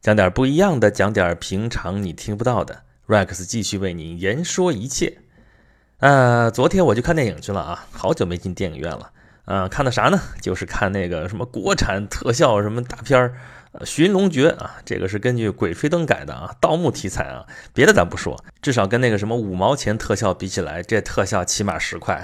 讲点不一样的，讲点平常你听不到的。Rex 继续为你言说一切。呃，昨天我去看电影去了啊，好久没进电影院了。呃，看的啥呢？就是看那个什么国产特效什么大片儿。寻龙诀啊，这个是根据《鬼吹灯》改的啊，盗墓题材啊。别的咱不说，至少跟那个什么五毛钱特效比起来，这特效起码十块。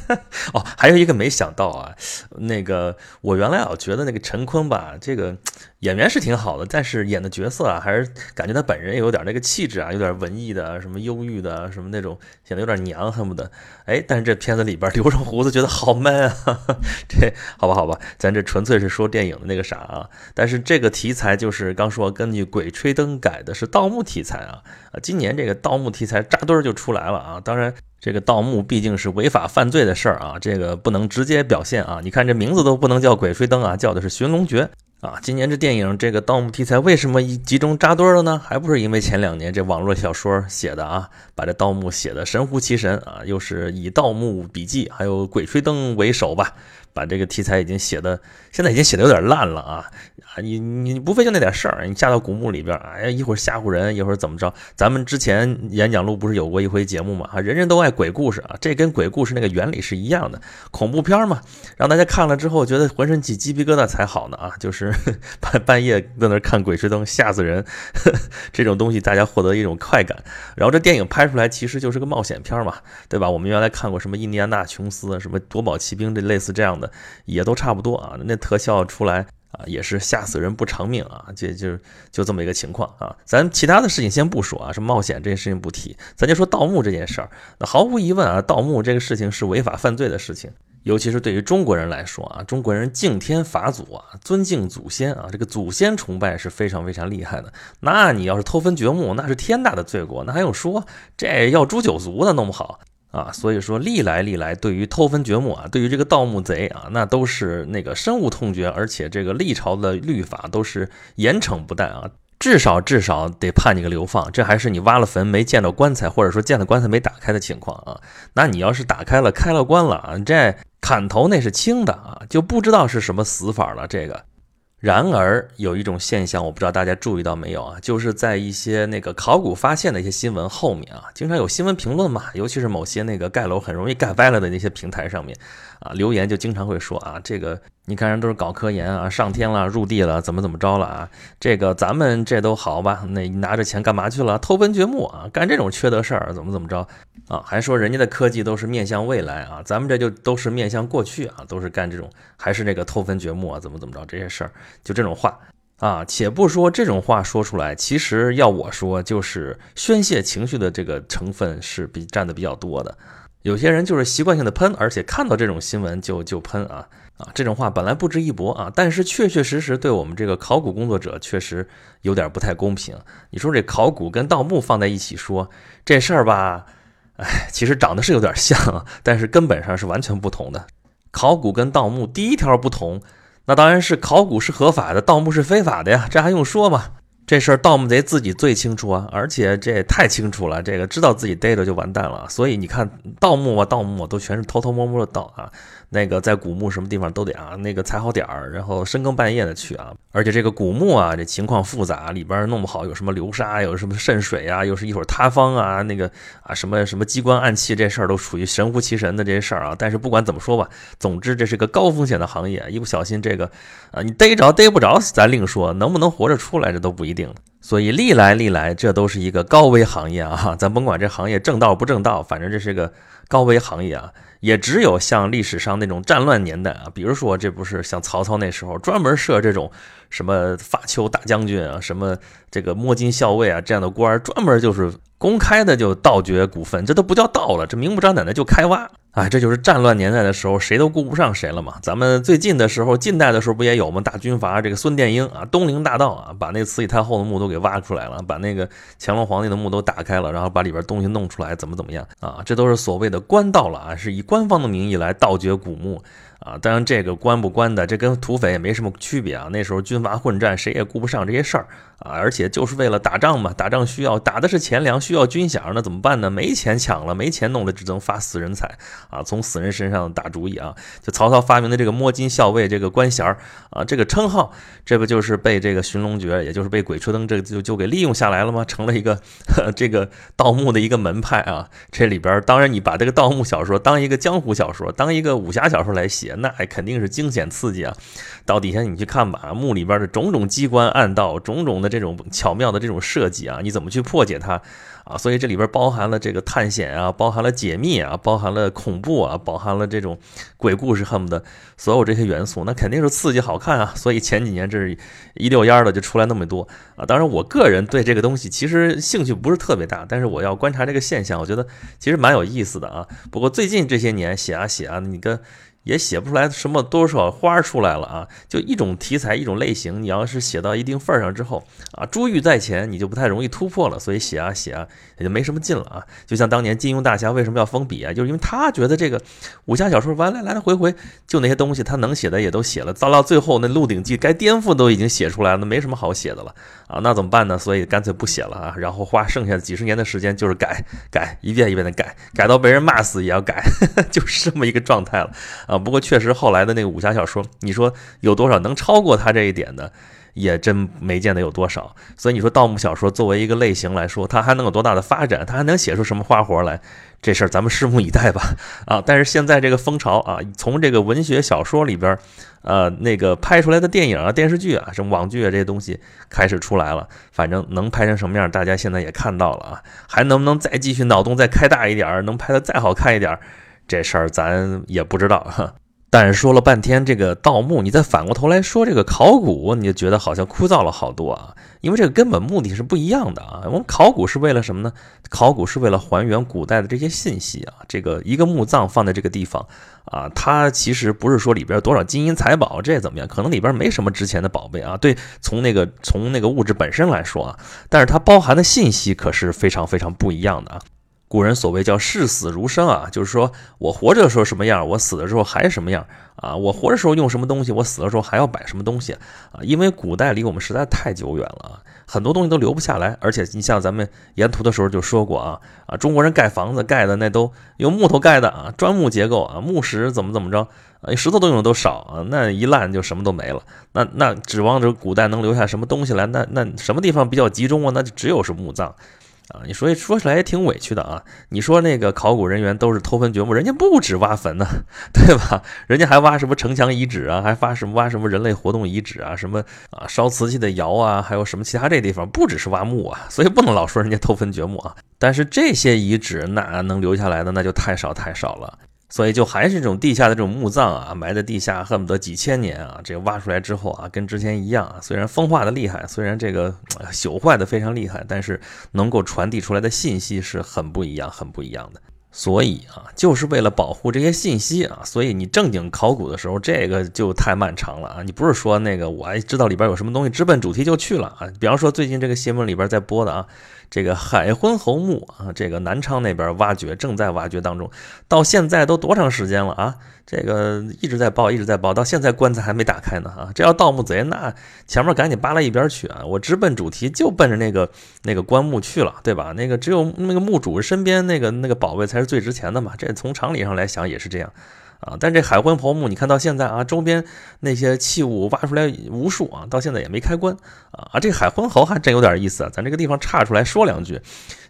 哦，还有一个没想到啊，那个我原来啊觉得那个陈坤吧，这个演员是挺好的，但是演的角色啊，还是感觉他本人有点那个气质啊，有点文艺的，什么忧郁的，什么那种显得有点娘，恨不得。哎，但是这片子里边留上胡子，觉得好 man 啊。这好吧，好吧，咱这纯粹是说电影的那个啥啊，但是这个。题材就是刚说根据《鬼吹灯》改的是盗墓题材啊啊！今年这个盗墓题材扎堆儿就出来了啊！当然，这个盗墓毕竟是违法犯罪的事儿啊，这个不能直接表现啊。你看这名字都不能叫《鬼吹灯》啊，叫的是《寻龙诀》啊。今年这电影这个盗墓题材为什么一集中扎堆儿了呢？还不是因为前两年这网络小说写的啊，把这盗墓写的神乎其神啊，又是以《盗墓笔记》还有《鬼吹灯》为首吧。把这个题材已经写的，现在已经写的有点烂了啊！你你不非就那点事儿，你下到古墓里边，哎呀，一会儿吓唬人，一会儿怎么着？咱们之前演讲录不是有过一回节目嘛？啊，人人都爱鬼故事啊，这跟鬼故事那个原理是一样的，恐怖片嘛，让大家看了之后觉得浑身起鸡皮疙瘩才好呢啊！就是 半半夜在那看鬼吹灯，吓死人，这种东西大家获得一种快感。然后这电影拍出来其实就是个冒险片嘛，对吧？我们原来看过什么印第安纳琼斯、什么夺宝奇兵这类似这样的。也都差不多啊，那特效出来啊，也是吓死人不偿命啊，就就就这么一个情况啊。咱其他的事情先不说啊，什么冒险这件事情不提，咱就说盗墓这件事儿。那毫无疑问啊，盗墓这个事情是违法犯罪的事情，尤其是对于中国人来说啊，中国人敬天法祖啊，尊敬祖先啊，这个祖先崇拜是非常非常厉害的。那你要是偷坟掘墓，那是天大的罪过，那还用说？这要诛九族的，弄不好。啊，所以说历来历来，对于偷坟掘墓啊，对于这个盗墓贼啊，那都是那个深恶痛绝，而且这个历朝的律法都是严惩不贷啊，至少至少得判你个流放。这还是你挖了坟没见到棺材，或者说见到棺材没打开的情况啊。那你要是打开了开了棺了啊，这砍头那是轻的啊，就不知道是什么死法了这个。然而有一种现象，我不知道大家注意到没有啊？就是在一些那个考古发现的一些新闻后面啊，经常有新闻评论嘛，尤其是某些那个盖楼很容易盖歪了的那些平台上面啊，留言就经常会说啊，这个。你看人都是搞科研啊，上天了，入地了，怎么怎么着了啊？这个咱们这都好吧？那你拿着钱干嘛去了？偷坟掘墓啊，干这种缺德事儿，怎么怎么着啊？还说人家的科技都是面向未来啊，咱们这就都是面向过去啊，都是干这种还是那个偷坟掘墓啊，怎么怎么着这些事儿，就这种话啊。且不说这种话说出来，其实要我说，就是宣泄情绪的这个成分是比占的比较多的。有些人就是习惯性的喷，而且看到这种新闻就就喷啊。啊，这种话本来不值一驳啊，但是确确实实对我们这个考古工作者确实有点不太公平。你说这考古跟盗墓放在一起说这事儿吧，哎，其实长得是有点像，但是根本上是完全不同的。考古跟盗墓第一条不同，那当然是考古是合法的，盗墓是非法的呀，这还用说吗？这事儿盗墓贼自己最清楚啊，而且这也太清楚了，这个知道自己逮着就完蛋了。所以你看，盗墓啊，盗墓啊都全是偷偷摸摸的盗啊。那个在古墓什么地方都得啊，那个踩好点儿，然后深更半夜的去啊。而且这个古墓啊，这情况复杂，里边弄不好有什么流沙，有什么渗水啊，又是一会儿塌方啊，那个啊什么什么机关暗器，这事儿都属于神乎其神的这些事儿啊。但是不管怎么说吧，总之这是个高风险的行业，一不小心这个啊，你逮着逮不着咱另说，能不能活着出来这都不一定。所以历来历来，这都是一个高危行业啊！咱甭管这行业正道不正道，反正这是个高危行业啊。也只有像历史上那种战乱年代啊，比如说这不是像曹操那时候专门设这种什么发丘大将军啊，什么这个摸金校尉啊这样的官，专门就是公开的就盗掘股份，这都不叫盗了，这明目张胆的就开挖。哎，这就是战乱年代的时候，谁都顾不上谁了嘛。咱们最近的时候，近代的时候不也有吗？大军阀这个孙殿英啊，东陵大盗啊，把那慈禧太后的墓都给挖出来了，把那个乾隆皇帝的墓都打开了，然后把里边东西弄出来，怎么怎么样啊？这都是所谓的官盗了啊，是以官方的名义来盗掘古墓啊，当然这个关不关的，这跟土匪也没什么区别啊。那时候军阀混战，谁也顾不上这些事儿啊。而且就是为了打仗嘛，打仗需要打的是钱粮，需要军饷，那怎么办呢？没钱抢了，没钱弄了，只能发死人财啊，从死人身上打主意啊。就曹操发明的这个摸金校尉这个官衔啊，这个称号，这不就是被这个寻龙诀，也就是被鬼吹灯这就就给利用下来了吗？成了一个 这个盗墓的一个门派啊。这里边当然你把这个盗墓小说当一个江湖小说，当一个武侠小说来写。那肯定是惊险刺激啊！到底下你去看吧，墓里边的种种机关暗道，种种的这种巧妙的这种设计啊，你怎么去破解它啊？所以这里边包含了这个探险啊，包含了解密啊，包含了恐怖啊，包含了这种鬼故事，恨不得所有这些元素，那肯定是刺激好看啊！所以前几年这是一溜烟的就出来那么多啊！当然，我个人对这个东西其实兴趣不是特别大，但是我要观察这个现象，我觉得其实蛮有意思的啊。不过最近这些年写啊写啊，你跟也写不出来什么多少花出来了啊！就一种题材，一种类型，你要是写到一定份儿上之后啊，珠玉在前，你就不太容易突破了。所以写啊写啊，也就没什么劲了啊。就像当年金庸大侠为什么要封笔啊？就是因为他觉得这个武侠小说完来来来回回就那些东西，他能写的也都写了，到到最后那《鹿鼎记》该颠覆都已经写出来了，那没什么好写的了。啊。那怎么办呢？所以干脆不写了。啊，然后花剩下的几十年的时间就是改改，一遍一遍的改，改到被人骂死也要改，就是这么一个状态了。啊。不过确实，后来的那个武侠小说，你说有多少能超过他这一点的，也真没见得有多少。所以你说盗墓小说作为一个类型来说，它还能有多大的发展？它还能写出什么花活来？这事儿咱们拭目以待吧。啊，但是现在这个风潮啊，从这个文学小说里边，呃，那个拍出来的电影啊、电视剧啊、什么网剧啊这些东西开始出来了。反正能拍成什么样，大家现在也看到了啊。还能不能再继续脑洞再开大一点儿，能拍的再好看一点儿？这事儿咱也不知道哈，但是说了半天这个盗墓，你再反过头来说这个考古，你就觉得好像枯燥了好多啊。因为这个根本目的是不一样的啊。我们考古是为了什么呢？考古是为了还原古代的这些信息啊。这个一个墓葬放在这个地方啊，它其实不是说里边多少金银财宝这怎么样，可能里边没什么值钱的宝贝啊。对，从那个从那个物质本身来说啊，但是它包含的信息可是非常非常不一样的啊。古人所谓叫视死如生啊，就是说我活着的时候什么样，我死的时候还什么样啊。我活着时候用什么东西，我死的时候还要摆什么东西啊。因为古代离我们实在太久远了啊，很多东西都留不下来。而且你像咱们沿途的时候就说过啊啊，中国人盖房子盖的那都用木头盖的啊，砖木结构啊，木石怎么怎么着啊，石头都用的都少啊，那一烂就什么都没了。那那指望着古代能留下什么东西来，那那什么地方比较集中啊？那就只有是墓葬。啊，你说说起来也挺委屈的啊！你说那个考古人员都是偷坟掘墓，人家不止挖坟呢，对吧？人家还挖什么城墙遗址啊，还挖什么挖什么人类活动遗址啊，什么啊烧瓷器的窑啊，还有什么其他这地方，不只是挖墓啊，所以不能老说人家偷坟掘墓啊。但是这些遗址那能留下来的那就太少太少了。所以就还是这种地下的这种墓葬啊，埋在地下恨不得几千年啊，这挖出来之后啊，跟之前一样啊。虽然风化的厉害，虽然这个朽坏的非常厉害，但是能够传递出来的信息是很不一样、很不一样的。所以啊，就是为了保护这些信息啊，所以你正经考古的时候，这个就太漫长了啊。你不是说那个我还知道里边有什么东西，直奔主题就去了啊。比方说最近这个新闻里边在播的啊。这个海昏侯墓啊，这个南昌那边挖掘，正在挖掘当中，到现在都多长时间了啊？这个一直在报，一直在报，到现在棺材还没打开呢啊！这要盗墓贼，那前面赶紧扒拉一边去啊！我直奔主题，就奔着那个那个棺木去了，对吧？那个只有那个墓主身边那个那个宝贝才是最值钱的嘛，这从常理上来想也是这样。啊，但这海昏侯墓，你看到现在啊，周边那些器物挖出来无数啊，到现在也没开棺啊。啊，这海昏侯还真有点意思啊，咱这个地方岔出来说两句。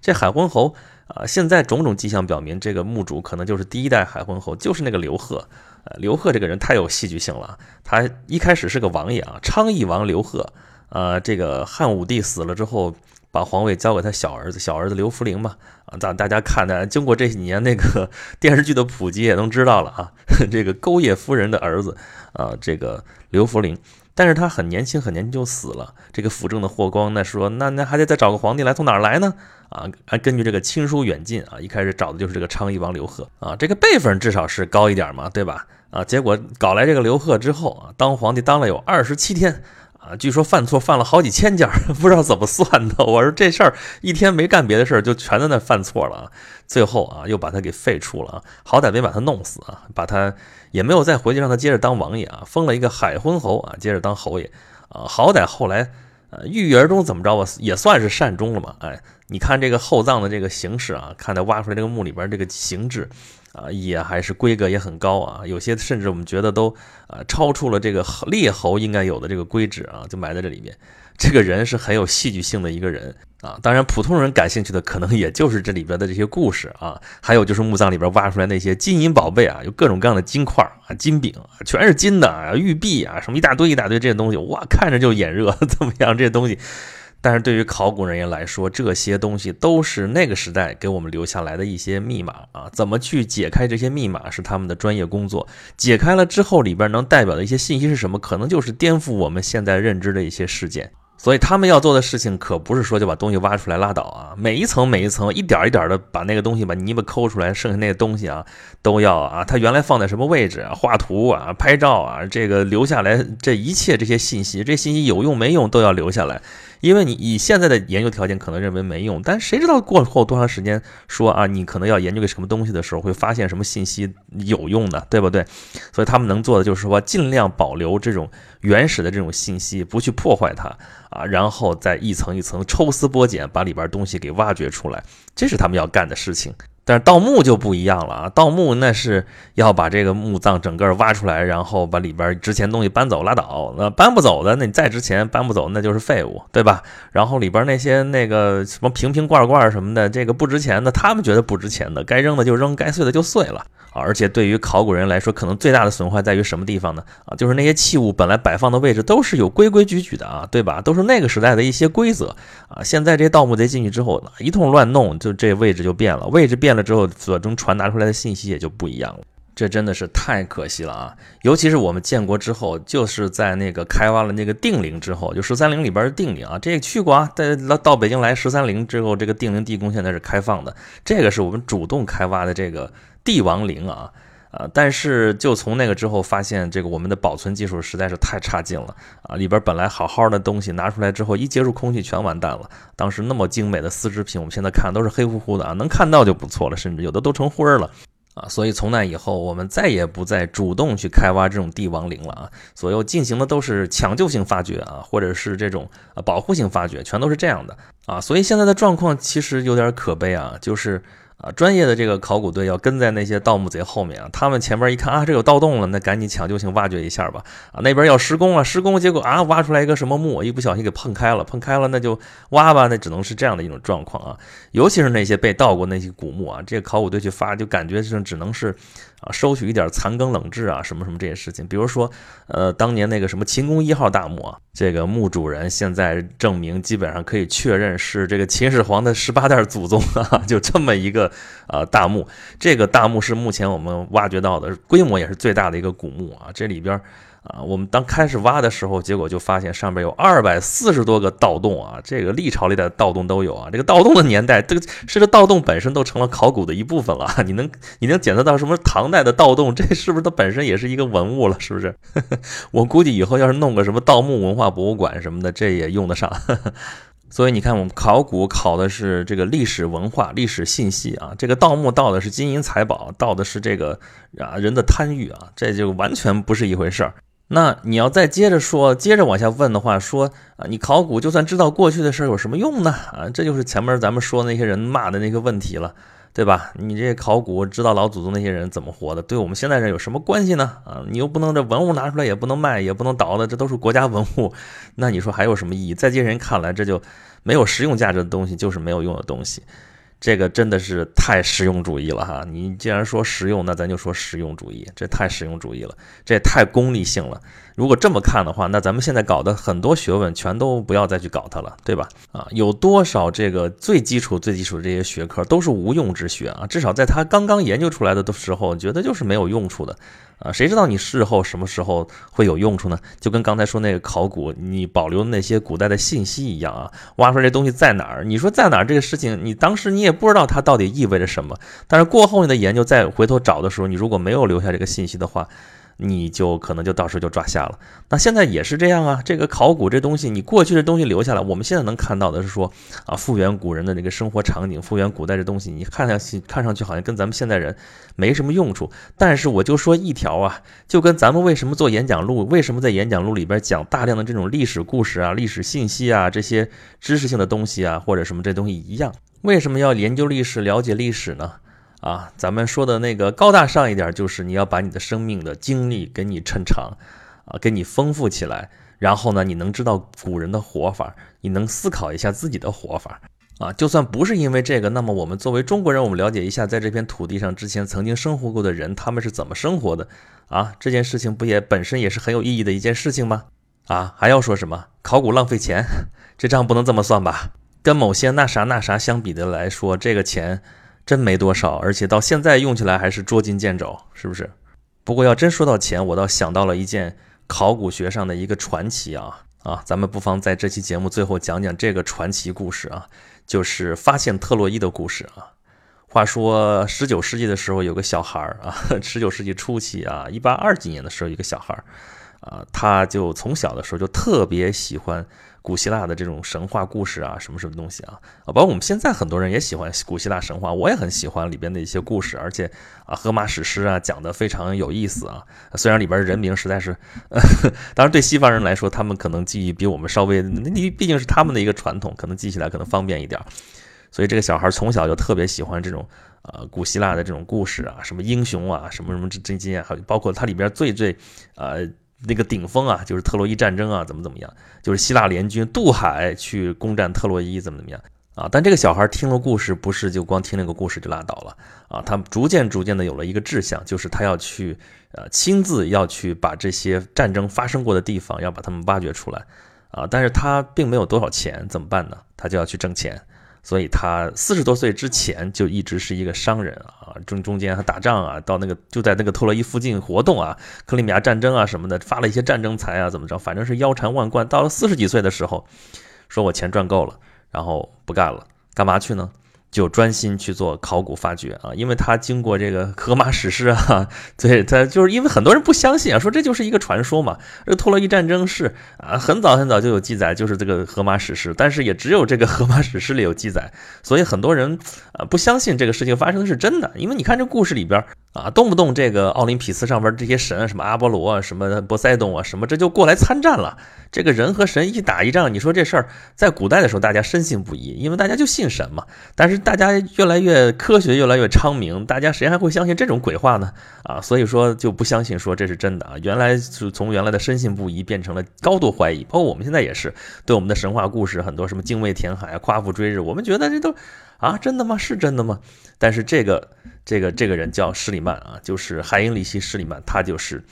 这海昏侯啊，现在种种迹象表明，这个墓主可能就是第一代海昏侯，就是那个刘贺。呃，刘贺这个人太有戏剧性了，他一开始是个王爷啊，昌邑王刘贺。呃，这个汉武帝死了之后。把皇位交给他小儿子，小儿子刘弗陵嘛，啊，大大家看的，经过这几年那个 电视剧的普及，也能知道了啊，这个钩叶夫人的儿子啊，这个刘弗陵，但是他很年轻，很年轻就死了。这个辅政的霍光那说，那那还得再找个皇帝来，从哪儿来呢？啊，还根据这个亲疏远近啊，一开始找的就是这个昌邑王刘贺啊，这个辈分至少是高一点嘛，对吧？啊，结果搞来这个刘贺之后啊，当皇帝当了有二十七天。啊，据说犯错犯了好几千件，不知道怎么算的。我说这事儿一天没干别的事儿，就全在那犯错了啊。最后啊，又把他给废除了啊，好歹没把他弄死啊，把他也没有再回去让他接着当王爷啊，封了一个海昏侯啊，接着当侯爷啊，好歹后来呃郁郁而终，怎么着吧，也算是善终了嘛。哎，你看这个厚葬的这个形式啊，看他挖出来这个墓里边这个形制。啊，也还是规格也很高啊，有些甚至我们觉得都啊超出了这个列侯应该有的这个规制啊，就埋在这里面。这个人是很有戏剧性的一个人啊，当然普通人感兴趣的可能也就是这里边的这些故事啊，还有就是墓葬里边挖出来那些金银宝贝啊，有各种各样的金块啊、金饼啊，全是金的啊，玉璧啊，什么一大堆一大堆这些东西，哇，看着就眼热，怎么样？这些东西。但是对于考古人员来说，这些东西都是那个时代给我们留下来的一些密码啊，怎么去解开这些密码是他们的专业工作。解开了之后，里边能代表的一些信息是什么？可能就是颠覆我们现在认知的一些事件。所以他们要做的事情可不是说就把东西挖出来拉倒啊，每一层每一层一点一点的把那个东西把泥巴抠出来，剩下那个东西啊都要啊，它原来放在什么位置啊，画图啊，拍照啊，这个留下来，这一切这些信息，这信息有用没用都要留下来。因为你以现在的研究条件可能认为没用，但谁知道过后多长时间说啊，你可能要研究个什么东西的时候，会发现什么信息有用的，对不对？所以他们能做的就是说，尽量保留这种原始的这种信息，不去破坏它啊，然后再一层一层抽丝剥茧，把里边东西给挖掘出来，这是他们要干的事情。但是盗墓就不一样了啊！盗墓那是要把这个墓葬整个挖出来，然后把里边值钱东西搬走拉倒。那搬不走的，那你再值钱搬不走，那就是废物，对吧？然后里边那些那个什么瓶瓶罐罐什么的，这个不值钱的，他们觉得不值钱的，该扔的就扔，该碎的就碎了啊！而且对于考古人来说，可能最大的损坏在于什么地方呢？啊，就是那些器物本来摆放的位置都是有规规矩矩的啊，对吧？都是那个时代的一些规则啊。现在这盗墓贼进去之后，一通乱弄，就这位置就变了，位置变。了之后，所中传达出来的信息也就不一样了，这真的是太可惜了啊！尤其是我们建国之后，就是在那个开挖了那个定陵之后，就十三陵里边的定陵啊，这个去过啊，在到北京来十三陵之后，这个定陵地宫现在是开放的，这个是我们主动开挖的这个帝王陵啊。啊！但是就从那个之后，发现这个我们的保存技术实在是太差劲了啊！里边本来好好的东西拿出来之后，一接触空气全完蛋了。当时那么精美的丝织品，我们现在看都是黑乎乎的啊，能看到就不错了，甚至有的都成灰了啊！所以从那以后，我们再也不再主动去开挖这种帝王陵了啊！所有进行的都是抢救性发掘啊，或者是这种啊保护性发掘，全都是这样的啊！所以现在的状况其实有点可悲啊，就是。啊，专业的这个考古队要跟在那些盗墓贼后面啊，他们前边一看啊，这有盗洞了，那赶紧抢救性挖掘一下吧。啊，那边要施工了，施工结果啊，挖出来一个什么墓，一不小心给碰开了，碰开了那就挖吧，那只能是这样的一种状况啊。尤其是那些被盗过那些古墓啊，这个考古队去发，就感觉是只能是。啊，收取一点残羹冷炙啊，什么什么这些事情，比如说，呃，当年那个什么秦宫一号大墓啊，这个墓主人现在证明基本上可以确认是这个秦始皇的十八代祖宗啊，就这么一个呃大墓，这个大墓是目前我们挖掘到的规模也是最大的一个古墓啊，这里边。啊，我们当开始挖的时候，结果就发现上边有二百四十多个盗洞啊！这个历朝历代的盗洞都有啊！这个盗洞的年代，这个是个盗洞本身都成了考古的一部分了。你能你能检测到什么唐代的盗洞？这是不是它本身也是一个文物了？是不是？我估计以后要是弄个什么盗墓文化博物馆什么的，这也用得上。所以你看，我们考古考的是这个历史文化、历史信息啊，这个盗墓盗的是金银财宝，盗的是这个啊人的贪欲啊，这就完全不是一回事儿。那你要再接着说，接着往下问的话，说啊，你考古就算知道过去的事儿有什么用呢？啊，这就是前面咱们说那些人骂的那个问题了，对吧？你这考古知道老祖宗那些人怎么活的，对我们现在人有什么关系呢？啊，你又不能这文物拿出来也不能卖，也不能倒的，这都是国家文物，那你说还有什么意义？在这些人看来，这就没有实用价值的东西，就是没有用的东西。这个真的是太实用主义了哈！你既然说实用，那咱就说实用主义，这太实用主义了，这也太功利性了。如果这么看的话，那咱们现在搞的很多学问全都不要再去搞它了，对吧？啊，有多少这个最基础、最基础的这些学科都是无用之学啊？至少在他刚刚研究出来的的时候，觉得就是没有用处的啊！谁知道你事后什么时候会有用处呢？就跟刚才说那个考古，你保留那些古代的信息一样啊，挖出来这东西在哪儿？你说在哪儿这个事情，你当时你也不知道它到底意味着什么，但是过后你的研究再回头找的时候，你如果没有留下这个信息的话。你就可能就到时候就抓瞎了。那现在也是这样啊，这个考古这东西，你过去的东西留下来，我们现在能看到的是说啊，复原古人的那个生活场景，复原古代这东西，你看上去看上去好像跟咱们现代人没什么用处。但是我就说一条啊，就跟咱们为什么做演讲录，为什么在演讲录里边讲大量的这种历史故事啊、历史信息啊这些知识性的东西啊，或者什么这东西一样，为什么要研究历史、了解历史呢？啊，咱们说的那个高大上一点，就是你要把你的生命的经历给你抻长，啊，给你丰富起来，然后呢，你能知道古人的活法，你能思考一下自己的活法，啊，就算不是因为这个，那么我们作为中国人，我们了解一下在这片土地上之前曾经生活过的人，他们是怎么生活的，啊，这件事情不也本身也是很有意义的一件事情吗？啊，还要说什么考古浪费钱？这账不能这么算吧？跟某些那啥那啥相比的来说，这个钱。真没多少，而且到现在用起来还是捉襟见肘，是不是？不过要真说到钱，我倒想到了一件考古学上的一个传奇啊啊！咱们不妨在这期节目最后讲讲这个传奇故事啊，就是发现特洛伊的故事啊。话说十九世纪的时候，有个小孩儿啊，十九世纪初期啊，一八二几年的时候，一个小孩儿啊，他就从小的时候就特别喜欢。古希腊的这种神话故事啊，什么什么东西啊啊，包括我们现在很多人也喜欢古希腊神话，我也很喜欢里边的一些故事，而且啊，荷马史诗啊讲的非常有意思啊。虽然里边人名实在是，当然对西方人来说，他们可能记忆比我们稍微，那你毕竟是他们的一个传统，可能记起来可能方便一点。所以这个小孩从小就特别喜欢这种呃古希腊的这种故事啊，什么英雄啊，什么什么这这些，还有包括它里边最最呃。那个顶峰啊，就是特洛伊战争啊，怎么怎么样？就是希腊联军渡海去攻占特洛伊，怎么怎么样啊？但这个小孩听了故事，不是就光听那个故事就拉倒了啊？他逐渐逐渐的有了一个志向，就是他要去呃亲自要去把这些战争发生过的地方要把他们挖掘出来啊！但是他并没有多少钱，怎么办呢？他就要去挣钱。所以他四十多岁之前就一直是一个商人啊，中中间他打仗啊，到那个就在那个特洛伊附近活动啊，克里米亚战争啊什么的，发了一些战争财啊，怎么着，反正是腰缠万贯。到了四十几岁的时候，说我钱赚够了，然后不干了，干嘛去呢？就专心去做考古发掘啊，因为他经过这个荷马史诗啊，对他就是因为很多人不相信啊，说这就是一个传说嘛。这个托洛伊战争是啊，很早很早就有记载，就是这个荷马史诗，但是也只有这个荷马史诗里有记载，所以很多人啊不相信这个事情发生的是真的，因为你看这故事里边。啊，动不动这个奥林匹斯上边这些神，什么阿波罗啊，什么波塞冬啊，什么这就过来参战了。这个人和神一打一仗，你说这事儿在古代的时候大家深信不疑，因为大家就信神嘛。但是大家越来越科学，越来越昌明，大家谁还会相信这种鬼话呢？啊，所以说就不相信说这是真的啊。原来是从原来的深信不疑变成了高度怀疑，包括我们现在也是对我们的神话故事很多什么精卫填海、夸父追日，我们觉得这都。啊，真的吗？是真的吗？但是这个这个这个人叫施里曼啊，就是海因里希·施里曼，他就是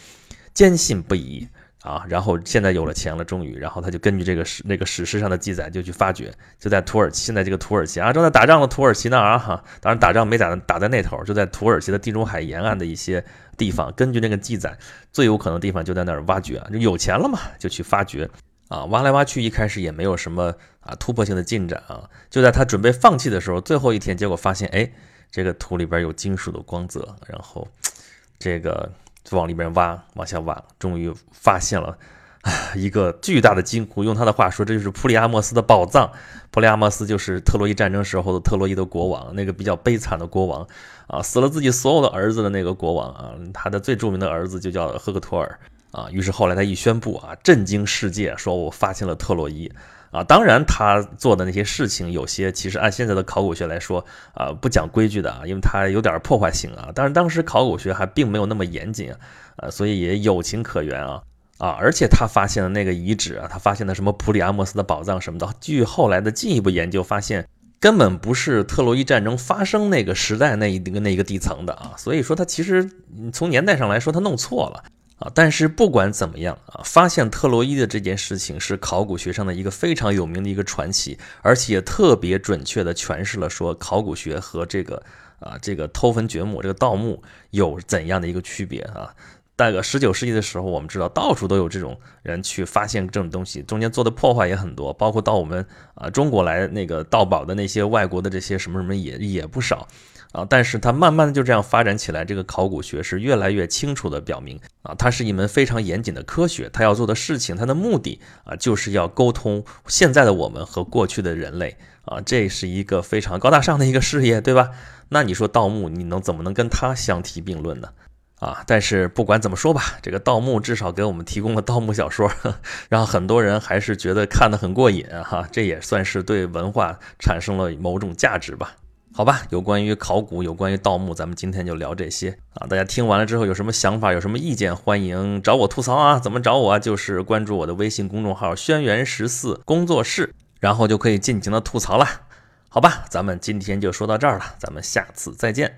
坚信不疑啊。然后现在有了钱了，终于，然后他就根据这个史那个史诗上的记载，就去发掘，就在土耳其，现在这个土耳其啊，正在打仗的土耳其那儿哈，当然打仗没打打在那头，就在土耳其的地中海沿岸的一些地方，根据那个记载，最有可能的地方就在那儿挖掘啊，就有钱了嘛，就去发掘。啊，挖来挖去，一开始也没有什么啊突破性的进展啊。就在他准备放弃的时候，最后一天，结果发现，哎，这个土里边有金属的光泽，然后这个往里边挖，往下挖，终于发现了一个巨大的金库。用他的话说，这就是普里阿莫斯的宝藏。普里阿莫斯就是特洛伊战争时候的特洛伊的国王，那个比较悲惨的国王啊，死了自己所有的儿子的那个国王啊，他的最著名的儿子就叫赫克托尔。啊，于是后来他一宣布啊，震惊世界，说我发现了特洛伊啊。当然，他做的那些事情有些其实按现在的考古学来说啊，不讲规矩的啊，因为他有点破坏性啊。但是当时考古学还并没有那么严谨啊，所以也有情可原啊啊。而且他发现的那个遗址啊，他发现的什么普里阿莫斯的宝藏什么的，据后来的进一步研究发现，根本不是特洛伊战争发生那个时代那一个那一个地层的啊。所以说他其实从年代上来说，他弄错了。啊，但是不管怎么样啊，发现特洛伊的这件事情是考古学上的一个非常有名的一个传奇，而且也特别准确的诠释了说考古学和这个啊这个偷坟掘墓这个盗墓有怎样的一个区别啊。大概十九世纪的时候，我们知道到处都有这种人去发现这种东西，中间做的破坏也很多，包括到我们啊中国来那个盗宝的那些外国的这些什么什么也也不少。啊，但是它慢慢的就这样发展起来，这个考古学是越来越清楚的表明啊，它是一门非常严谨的科学，它要做的事情，它的目的啊，就是要沟通现在的我们和过去的人类啊，这是一个非常高大上的一个事业，对吧？那你说盗墓，你能怎么能跟它相提并论呢？啊，但是不管怎么说吧，这个盗墓至少给我们提供了盗墓小说，让很多人还是觉得看得很过瘾哈，这也算是对文化产生了某种价值吧。好吧，有关于考古，有关于盗墓，咱们今天就聊这些啊。大家听完了之后有什么想法，有什么意见，欢迎找我吐槽啊。怎么找我？就是关注我的微信公众号“轩辕十四工作室”，然后就可以尽情的吐槽了。好吧，咱们今天就说到这儿了，咱们下次再见。